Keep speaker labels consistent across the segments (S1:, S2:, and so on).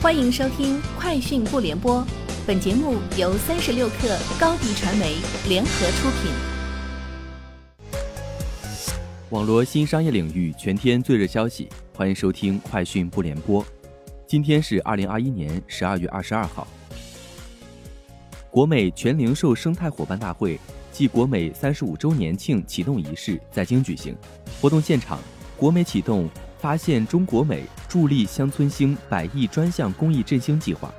S1: 欢迎收听《快讯不联播》，本节目由三十六克高低传媒联合出品。
S2: 网络新商业领域全天最热消息，欢迎收听《快讯不联播》。今天是二零二一年十二月二十二号。国美全零售生态伙伴大会暨国美三十五周年庆启动仪式在京举行。活动现场，国美启动。发现中国美助力乡村兴百亿专项公益振兴计划，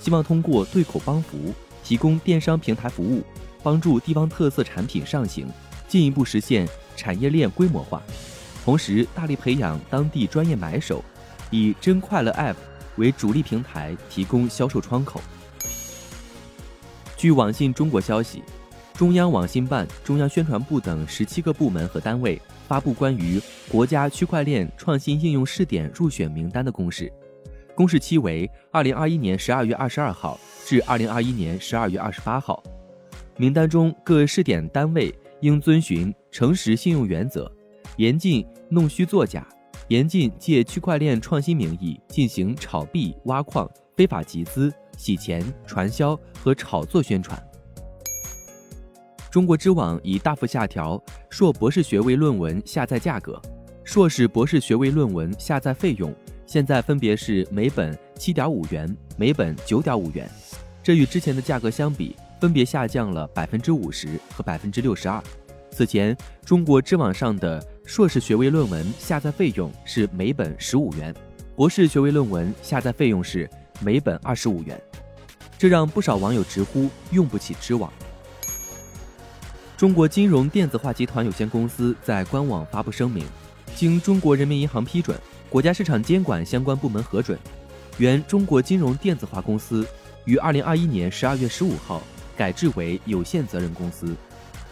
S2: 希望通过对口帮扶，提供电商平台服务，帮助地方特色产品上行，进一步实现产业链规模化。同时，大力培养当地专业买手，以真快乐 App 为主力平台，提供销售窗口。据网信中国消息，中央网信办、中央宣传部等十七个部门和单位。发布关于国家区块链创新应用试点入选名单的公示，公示期为二零二一年十二月二十二号至二零二一年十二月二十八号。名单中各试点单位应遵循诚实信用原则，严禁弄虚作假，严禁借区块链创新名义进行炒币、挖矿、非法集资、洗钱、传销和炒作宣传。中国知网已大幅下调硕博士学位论文下载价格，硕士、博士学位论文下载费用现在分别是每本七点五元、每本九点五元，这与之前的价格相比，分别下降了百分之五十和百分之六十二。此前，中国知网上的硕士学位论文下载费用是每本十五元，博士学位论文下载费用是每本二十五元，这让不少网友直呼用不起知网。中国金融电子化集团有限公司在官网发布声明，经中国人民银行批准，国家市场监管相关部门核准，原中国金融电子化公司于二零二一年十二月十五号改制为有限责任公司，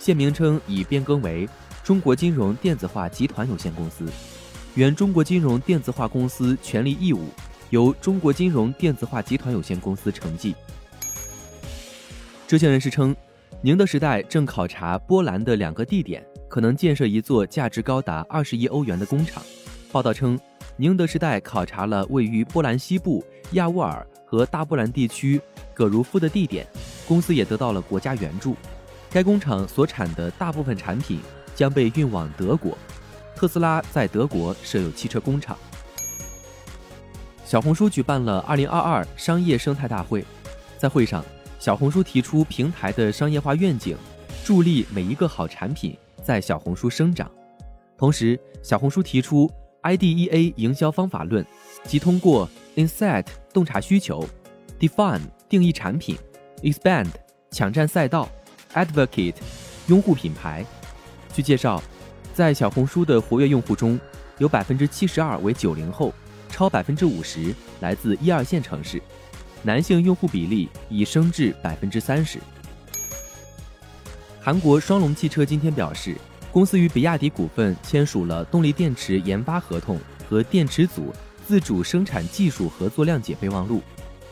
S2: 现名称已变更为中国金融电子化集团有限公司。原中国金融电子化公司权利义务由中国金融电子化集团有限公司承继。知情人士称。宁德时代正考察波兰的两个地点，可能建设一座价值高达二十亿欧元的工厂。报道称，宁德时代考察了位于波兰西部亚沃尔和大波兰地区葛茹夫的地点，公司也得到了国家援助。该工厂所产的大部分产品将被运往德国。特斯拉在德国设有汽车工厂。小红书举办了二零二二商业生态大会，在会上。小红书提出平台的商业化愿景，助力每一个好产品在小红书生长。同时，小红书提出 IDEA 营销方法论，即通过 Insight 洞察需求，Define 定义产品，Expand 抢占赛道，Advocate 拥护品牌。据介绍，在小红书的活跃用户中，有百分之七十二为九零后，超百分之五十来自一二线城市。男性用户比例已升至百分之三十。韩国双龙汽车今天表示，公司与比亚迪股份签署了动力电池研发合同和电池组自主生产技术合作谅解备忘录。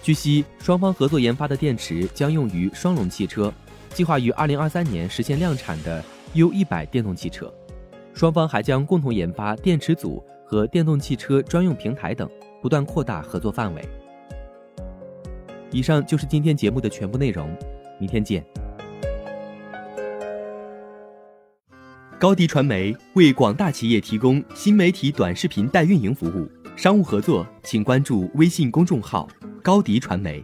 S2: 据悉，双方合作研发的电池将用于双龙汽车计划于二零二三年实现量产的 U 一百电动汽车。双方还将共同研发电池组和电动汽车专用平台等，不断扩大合作范围。以上就是今天节目的全部内容，明天见。高迪传媒为广大企业提供新媒体短视频代运营服务，商务合作请关注微信公众号高迪传媒。